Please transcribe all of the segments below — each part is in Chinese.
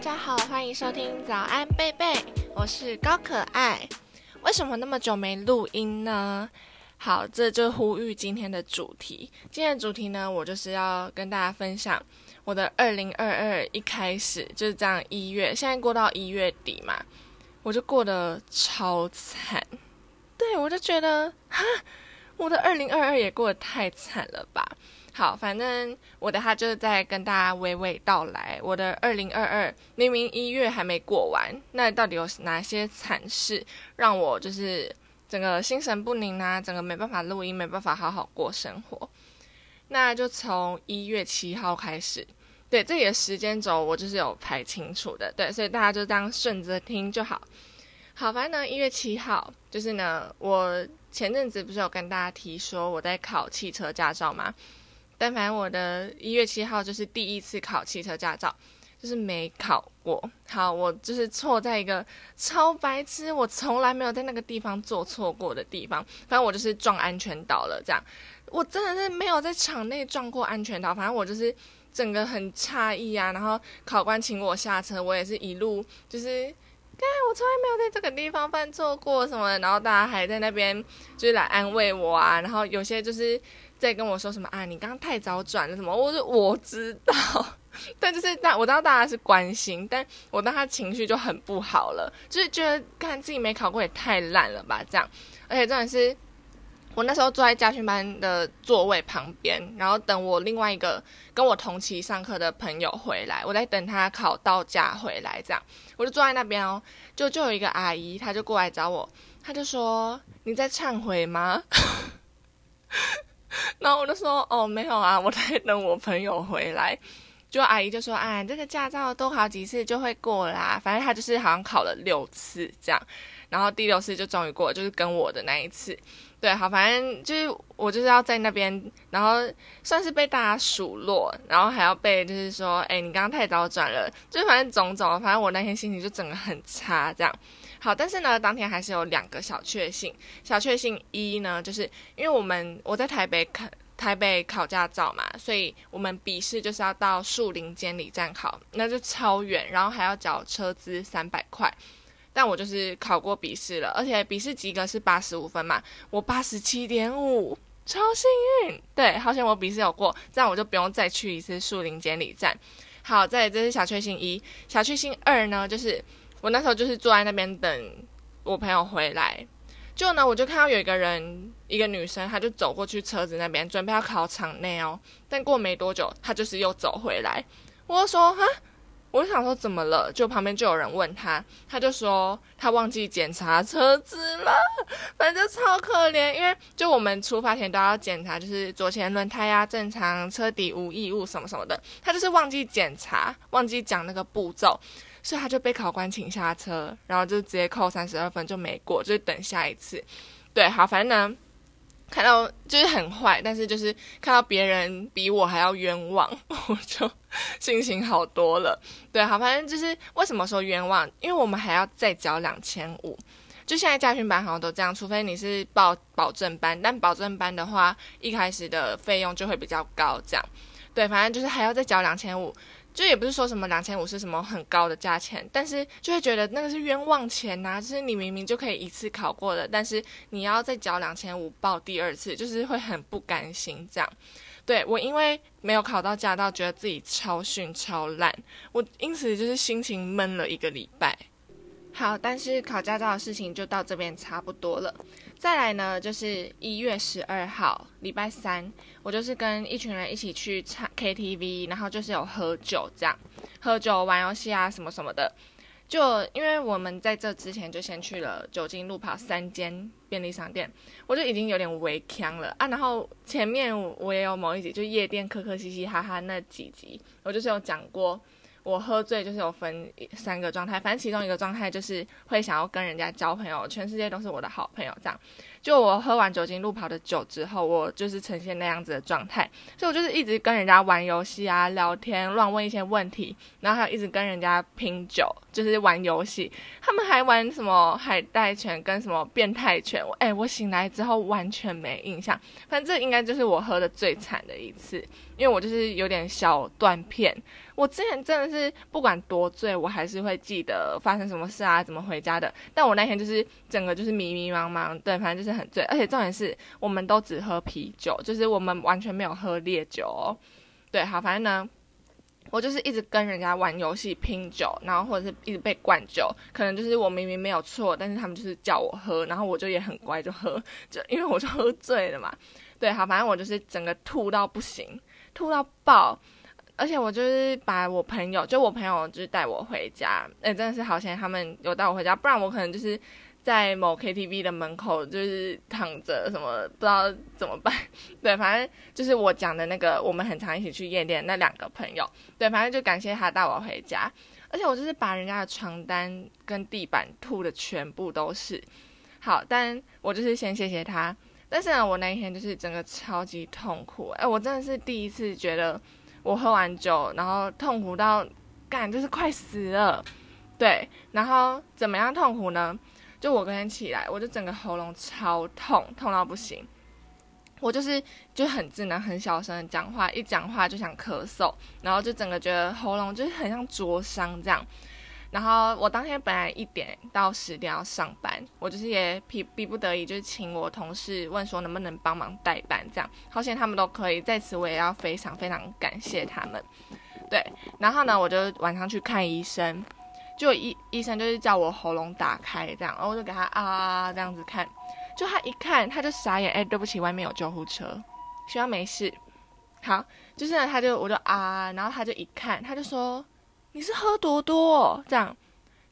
大家好，欢迎收听早安贝贝，我是高可爱。为什么那么久没录音呢？好，这就呼吁今天的主题。今天的主题呢，我就是要跟大家分享我的二零二二一开始就是这样一月，现在过到一月底嘛，我就过得超惨。对我就觉得，哈，我的二零二二也过得太惨了吧。好，反正我的他就是在跟大家娓娓道来，我的二零二二明明一月还没过完，那到底有哪些惨事让我就是整个心神不宁啊，整个没办法录音，没办法好好过生活？那就从一月七号开始，对，这里的时间轴我就是有排清楚的，对，所以大家就当顺着听就好。好，反正呢，一月七号就是呢，我前阵子不是有跟大家提说我在考汽车驾照吗？但反正我的一月七号就是第一次考汽车驾照，就是没考过。好，我就是错在一个超白痴，我从来没有在那个地方做错过的地方。反正我就是撞安全岛了，这样。我真的是没有在场内撞过安全岛。反正我就是整个很诧异啊。然后考官请我下车，我也是一路就是，看我从来没有在这个地方犯错过什么。然后大家还在那边就是来安慰我啊。然后有些就是。在跟我说什么啊？你刚刚太早转了什么？我说我知道，但就是大我知道大家是关心，但我当他情绪就很不好了，就是觉得看自己没考过也太烂了吧这样。而且真的是我那时候坐在家训班的座位旁边，然后等我另外一个跟我同期上课的朋友回来，我在等他考到家回来这样，我就坐在那边哦，就就有一个阿姨，她就过来找我，她就说你在忏悔吗？然后我就说哦没有啊，我在等我朋友回来。就阿姨就说啊，这个驾照多考几次就会过啦。反正他就是好像考了六次这样，然后第六次就终于过，就是跟我的那一次。对，好，反正就是我就是要在那边，然后算是被大家数落，然后还要被就是说，哎，你刚刚太早转了，就反正种种，反正我那天心情就整个很差这样。好，但是呢，当天还是有两个小确幸。小确幸一呢，就是因为我们我在台北看台北考驾照嘛，所以我们笔试就是要到树林监理站考，那就超远，然后还要缴车资三百块。但我就是考过笔试了，而且笔试及格是八十五分嘛，我八十七点五，超幸运。对，好险我笔试有过，这样我就不用再去一次树林监理站。好，再这是小确幸一，小确幸二呢，就是。我那时候就是坐在那边等我朋友回来，就呢，我就看到有一个人，一个女生，她就走过去车子那边，准备要考场内哦。但过没多久，她就是又走回来。我说哈，我就想说怎么了？就旁边就有人问她，她就说她忘记检查车子了，反正超可怜。因为就我们出发前都要检查，就是左前轮胎呀正常，车底无异物什么什么的。她就是忘记检查，忘记讲那个步骤。所以他就被考官请下车，然后就直接扣三十二分，就没过，就是等下一次。对，好，反正呢，看到就是很坏，但是就是看到别人比我还要冤枉，我就心情好多了。对，好，反正就是为什么说冤枉？因为我们还要再交两千五。就现在驾训班好像都这样，除非你是报保证班，但保证班的话，一开始的费用就会比较高。这样，对，反正就是还要再交两千五。就也不是说什么两千五是什么很高的价钱，但是就会觉得那个是冤枉钱呐，就是你明明就可以一次考过的，但是你要再交两千五报第二次，就是会很不甘心这样。对我因为没有考到驾照，觉得自己超逊超烂，我因此就是心情闷了一个礼拜。好，但是考驾照的事情就到这边差不多了。再来呢，就是一月十二号，礼拜三，我就是跟一群人一起去唱 KTV，然后就是有喝酒这样，喝酒玩游戏啊什么什么的。就因为我们在这之前就先去了酒精路跑三间便利商店，我就已经有点微呛了啊。然后前面我也有某一集就夜店磕磕嘻嘻哈哈那几集，我就是有讲过。我喝醉就是有分三个状态，反正其中一个状态就是会想要跟人家交朋友，全世界都是我的好朋友这样。就我喝完酒精路跑的酒之后，我就是呈现那样子的状态，所以我就是一直跟人家玩游戏啊、聊天、乱问一些问题，然后还有一直跟人家拼酒，就是玩游戏。他们还玩什么海带拳跟什么变态拳，哎，我醒来之后完全没印象。反正这应该就是我喝的最惨的一次，因为我就是有点小断片。我之前真的是不管多醉，我还是会记得发生什么事啊，怎么回家的。但我那天就是整个就是迷迷茫茫，对，反正就是很醉。而且重点是，我们都只喝啤酒，就是我们完全没有喝烈酒。哦。对，好，反正呢，我就是一直跟人家玩游戏拼酒，然后或者是一直被灌酒。可能就是我明明没有错，但是他们就是叫我喝，然后我就也很乖就喝，就因为我就喝醉了嘛。对，好，反正我就是整个吐到不行，吐到爆。而且我就是把我朋友，就我朋友就是带我回家，哎，真的是好险，他们有带我回家，不然我可能就是在某 KTV 的门口就是躺着，什么不知道怎么办。对，反正就是我讲的那个，我们很常一起去夜店那两个朋友，对，反正就感谢他带我回家。而且我就是把人家的床单跟地板吐的全部都是，好，但我就是先谢谢他。但是呢，我那一天就是整个超级痛苦，哎，我真的是第一次觉得。我喝完酒，然后痛苦到干，就是快死了，对，然后怎么样痛苦呢？就我隔天起来，我就整个喉咙超痛，痛到不行。我就是就很智能、很小声的讲话，一讲话就想咳嗽，然后就整个觉得喉咙就是很像灼伤这样。然后我当天本来一点到十点要上班，我就是也逼逼不得已，就是请我同事问说能不能帮忙代班，这样好险他们都可以，在此我也要非常非常感谢他们。对，然后呢，我就晚上去看医生，就医医生就是叫我喉咙打开这样，然后我就给他啊这样子看，就他一看他就傻眼，哎，对不起，外面有救护车，希望没事。好，就是呢，他就我就啊，然后他就一看，他就说。你是喝多多这样？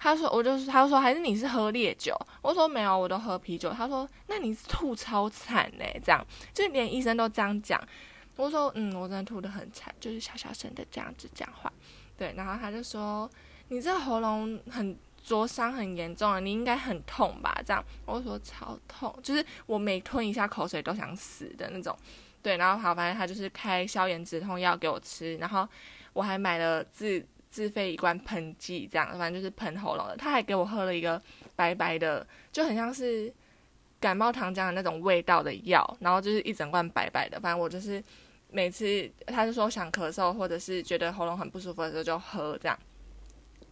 他说，我就是，他就说，还是你是喝烈酒？我说没有，我都喝啤酒。他说，那你吐超惨嘞，这样，就连医生都这样讲。我说，嗯，我真的吐得很惨，就是小小声的这样子讲话。对，然后他就说，你这喉咙很灼伤很严重啊，你应该很痛吧？这样，我说超痛，就是我每吞一下口水都想死的那种。对，然后好，反正他就是开消炎止痛药给我吃，然后我还买了自。自费一罐喷剂，这样反正就是喷喉咙的。他还给我喝了一个白白的，就很像是感冒糖浆的那种味道的药，然后就是一整罐白白的。反正我就是每次他就说想咳嗽或者是觉得喉咙很不舒服的时候就喝这样。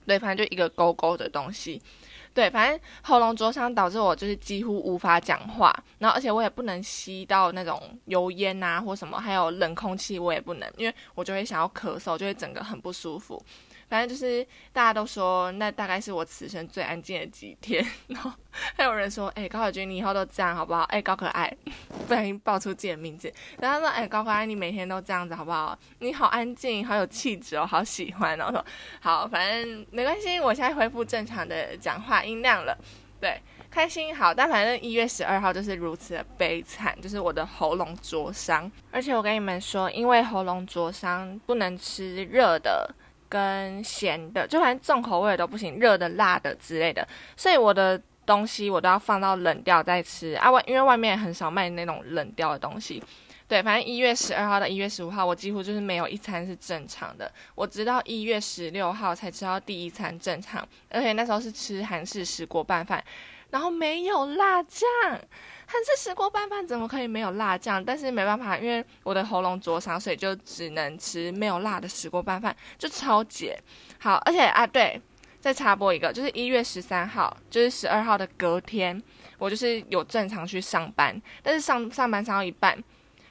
对，反正就一个勾勾的东西。对，反正喉咙灼伤导致我就是几乎无法讲话，然后而且我也不能吸到那种油烟啊或什么，还有冷空气我也不能，因为我就会想要咳嗽，就会整个很不舒服。反正就是大家都说，那大概是我此生最安静的几天。然后还有人说：“哎，高可君，你以后都这样好不好？”哎，高可爱，不小心报出自己的名字。然后他说：“哎，高可爱，你每天都这样子好不好？你好安静，好有气质哦，好喜欢。”然后说：“好，反正没关系，我现在恢复正常的讲话音量了。”对，开心好。但反正一月十二号就是如此的悲惨，就是我的喉咙灼伤。而且我跟你们说，因为喉咙灼伤，不能吃热的。跟咸的，就反正重口味都不行，热的、辣的之类的，所以我的东西我都要放到冷掉再吃啊。外因为外面很少卖那种冷掉的东西，对，反正一月十二号到一月十五号，我几乎就是没有一餐是正常的。我直到一月十六号才吃到第一餐正常，而且那时候是吃韩式石锅拌饭，然后没有辣酱。韩式石锅拌饭怎么可以没有辣酱？但是没办法，因为我的喉咙灼伤，所以就只能吃没有辣的石锅拌饭，就超解。好，而且啊，对，再插播一个，就是一月十三号，就是十二号的隔天，我就是有正常去上班，但是上上班上到一半，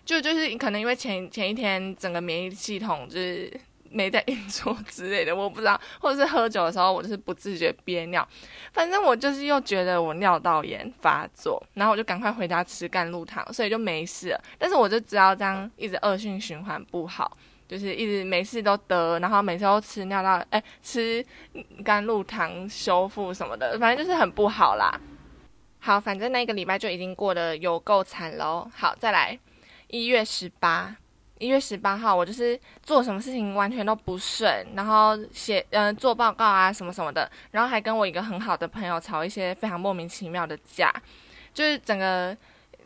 就就是可能因为前前一天整个免疫系统就是。没在运作之类的，我不知道，或者是喝酒的时候，我就是不自觉憋尿，反正我就是又觉得我尿道炎发作，然后我就赶快回家吃甘露糖，所以就没事。但是我就知道这样一直恶性循环不好，就是一直没事都得，然后每次都吃尿道，哎，吃甘露糖修复什么的，反正就是很不好啦。好，反正那个礼拜就已经过得有够惨喽。好，再来一月十八。一月十八号，我就是做什么事情完全都不顺，然后写嗯做报告啊什么什么的，然后还跟我一个很好的朋友吵一些非常莫名其妙的架，就是整个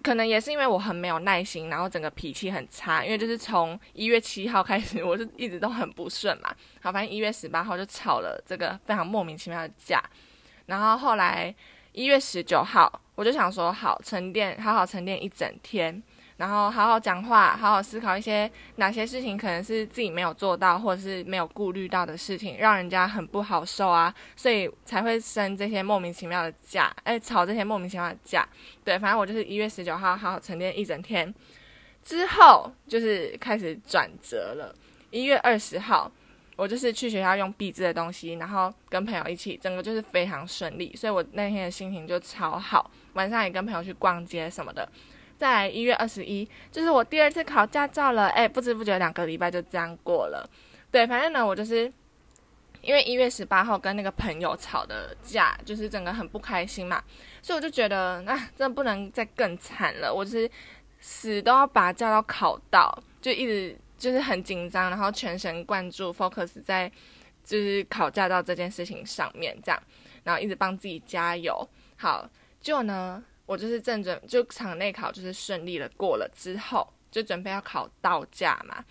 可能也是因为我很没有耐心，然后整个脾气很差，因为就是从一月七号开始，我就一直都很不顺嘛。好，反正一月十八号就吵了这个非常莫名其妙的架，然后后来一月十九号，我就想说好沉淀，好好沉淀一整天。然后好好讲话，好好思考一些哪些事情可能是自己没有做到，或者是没有顾虑到的事情，让人家很不好受啊，所以才会生这些莫名其妙的架，哎，吵这些莫名其妙的架。对，反正我就是一月十九号好好沉淀一整天，之后就是开始转折了。一月二十号，我就是去学校用壁纸的东西，然后跟朋友一起，整个就是非常顺利，所以我那天的心情就超好。晚上也跟朋友去逛街什么的。在一月二十一，就是我第二次考驾照了，哎，不知不觉两个礼拜就这样过了。对，反正呢，我就是因为一月十八号跟那个朋友吵的架，就是整个很不开心嘛，所以我就觉得，那真的不能再更惨了，我就是死都要把驾照考到，就一直就是很紧张，然后全神贯注 focus 在就是考驾照这件事情上面，这样，然后一直帮自己加油。好，就呢。我就是正准，就场内考就是顺利的过了之后，就准备要考道驾嘛。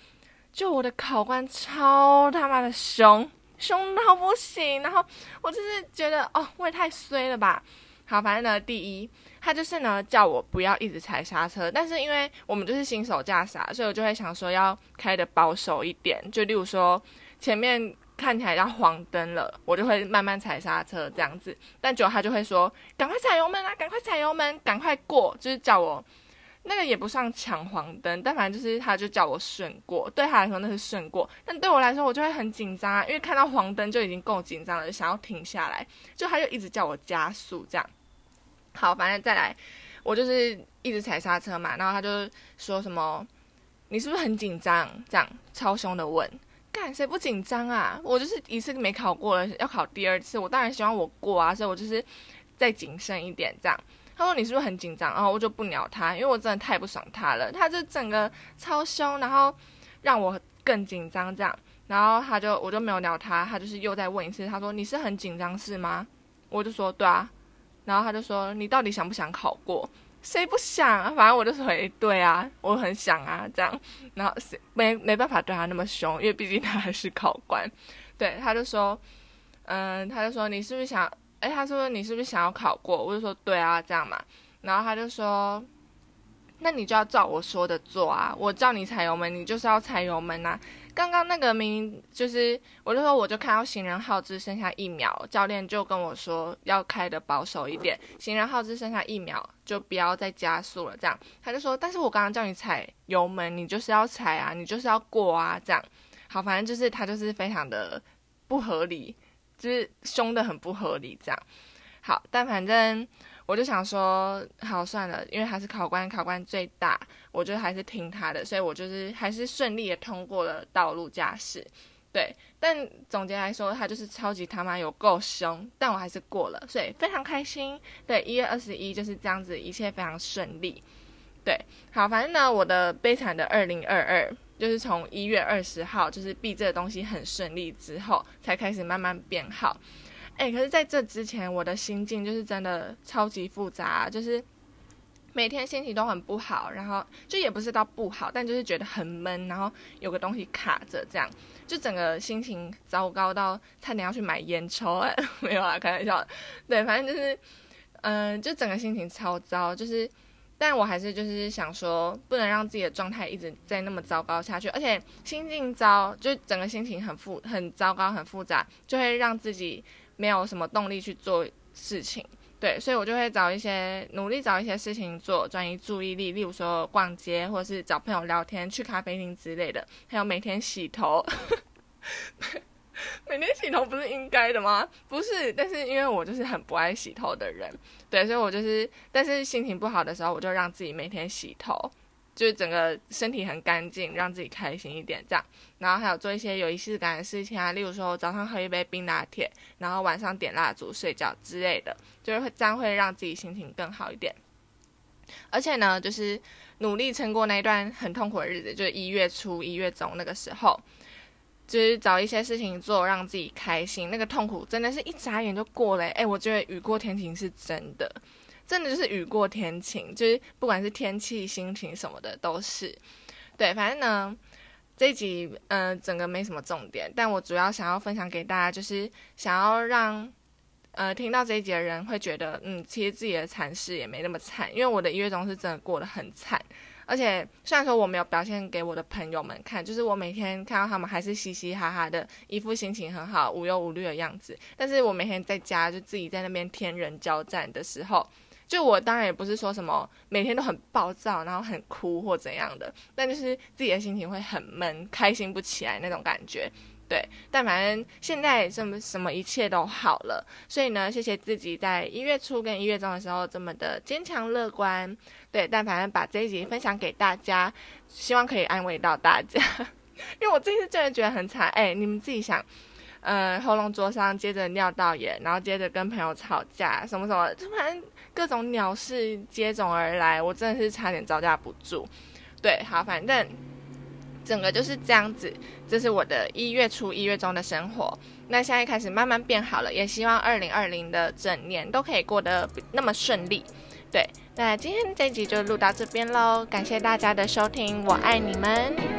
就我的考官超他妈的凶，凶到不行。然后我就是觉得，哦，我也太衰了吧。好，反正呢，第一，他就是呢叫我不要一直踩刹车，但是因为我们就是新手驾驶，所以我就会想说要开的保守一点。就例如说前面。看起来要黄灯了，我就会慢慢踩刹车这样子。但久他就会说：“赶快踩油门啊，赶快踩油门，赶快过。”就是叫我那个也不算抢黄灯，但反正就是他就叫我顺过。对他来说那是顺过，但对我来说我就会很紧张啊，因为看到黄灯就已经够紧张了，就想要停下来，就他就一直叫我加速这样。好，反正再来，我就是一直踩刹车嘛，然后他就说什么：“你是不是很紧张？”这样超凶的问。干谁不紧张啊？我就是一次没考过了，要考第二次，我当然希望我过啊，所以我就是再谨慎一点这样。他说你是不是很紧张？然后我就不鸟他，因为我真的太不爽他了。他就整个超凶，然后让我更紧张这样。然后他就我就没有鸟他，他就是又再问一次，他说你是很紧张是吗？我就说对啊。然后他就说你到底想不想考过？谁不想啊？反正我就回对啊，我很想啊，这样，然后谁没没办法对他那么凶，因为毕竟他还是考官。对，他就说，嗯，他就说你是不是想？哎，他说你是不是想要考过？我就说对啊，这样嘛。然后他就说，那你就要照我说的做啊，我叫你踩油门，你就是要踩油门呐。刚刚那个明明就是，我就说我就看到行人号只剩下一秒，教练就跟我说要开的保守一点，行人号只剩下一秒，就不要再加速了。这样他就说，但是我刚刚叫你踩油门，你就是要踩啊，你就是要过啊，这样好，反正就是他就是非常的不合理，就是凶的很不合理这样。好，但反正。我就想说，好算了，因为他是考官，考官最大，我觉得还是听他的，所以我就是还是顺利的通过了道路驾驶。对，但总结来说，他就是超级他妈有够凶，但我还是过了，所以非常开心。对，一月二十一就是这样子，一切非常顺利。对，好，反正呢，我的悲惨的二零二二就是从一月二十号，就是毕这个东西很顺利之后，才开始慢慢变好。哎，可是在这之前，我的心境就是真的超级复杂，就是每天心情都很不好，然后就也不是到不好，但就是觉得很闷，然后有个东西卡着，这样就整个心情糟糕到差点要去买烟抽。没有啊，开玩笑。对，反正就是，嗯，就整个心情超糟，就是，但我还是就是想说，不能让自己的状态一直在那么糟糕下去，而且心境糟，就整个心情很复很糟糕很复杂，就会让自己。没有什么动力去做事情，对，所以我就会找一些努力找一些事情做，转移注意力，例如说逛街，或者是找朋友聊天，去咖啡厅之类的，还有每天洗头。每天洗头不是应该的吗？不是，但是因为我就是很不爱洗头的人，对，所以我就是，但是心情不好的时候，我就让自己每天洗头。就是整个身体很干净，让自己开心一点，这样。然后还有做一些有仪式感的事情啊，例如说早上喝一杯冰拿铁，然后晚上点蜡烛睡觉之类的，就是会这样会让自己心情更好一点。而且呢，就是努力撑过那一段很痛苦的日子，就是一月初、一月中那个时候，就是找一些事情做，让自己开心。那个痛苦真的是一眨眼就过了。哎，我觉得雨过天晴是真的。真的就是雨过天晴，就是不管是天气、心情什么的都是。对，反正呢，这一集嗯，整个没什么重点，但我主要想要分享给大家，就是想要让呃听到这一集的人会觉得，嗯，其实自己的惨事也没那么惨，因为我的一月中是真的过得很惨。而且虽然说我没有表现给我的朋友们看，就是我每天看到他们还是嘻嘻哈哈的，一副心情很好、无忧无虑的样子。但是我每天在家就自己在那边天人交战的时候，就我当然也不是说什么每天都很暴躁，然后很哭或怎样的，但就是自己的心情会很闷，开心不起来那种感觉。对，但反正现在什么什么一切都好了，所以呢，谢谢自己在一月初跟一月中的时候这么的坚强乐观。对，但反正把这一集分享给大家，希望可以安慰到大家。因为我这次真的觉得很惨，哎，你们自己想，呃，喉咙灼伤，接着尿道炎，然后接着跟朋友吵架，什么什么，就反正各种鸟事接踵而来，我真的是差点招架不住。对，好，反正。整个就是这样子，这是我的一月初、一月中的生活。那现在开始慢慢变好了，也希望二零二零的整年都可以过得那么顺利。对，那今天这集就录到这边喽，感谢大家的收听，我爱你们。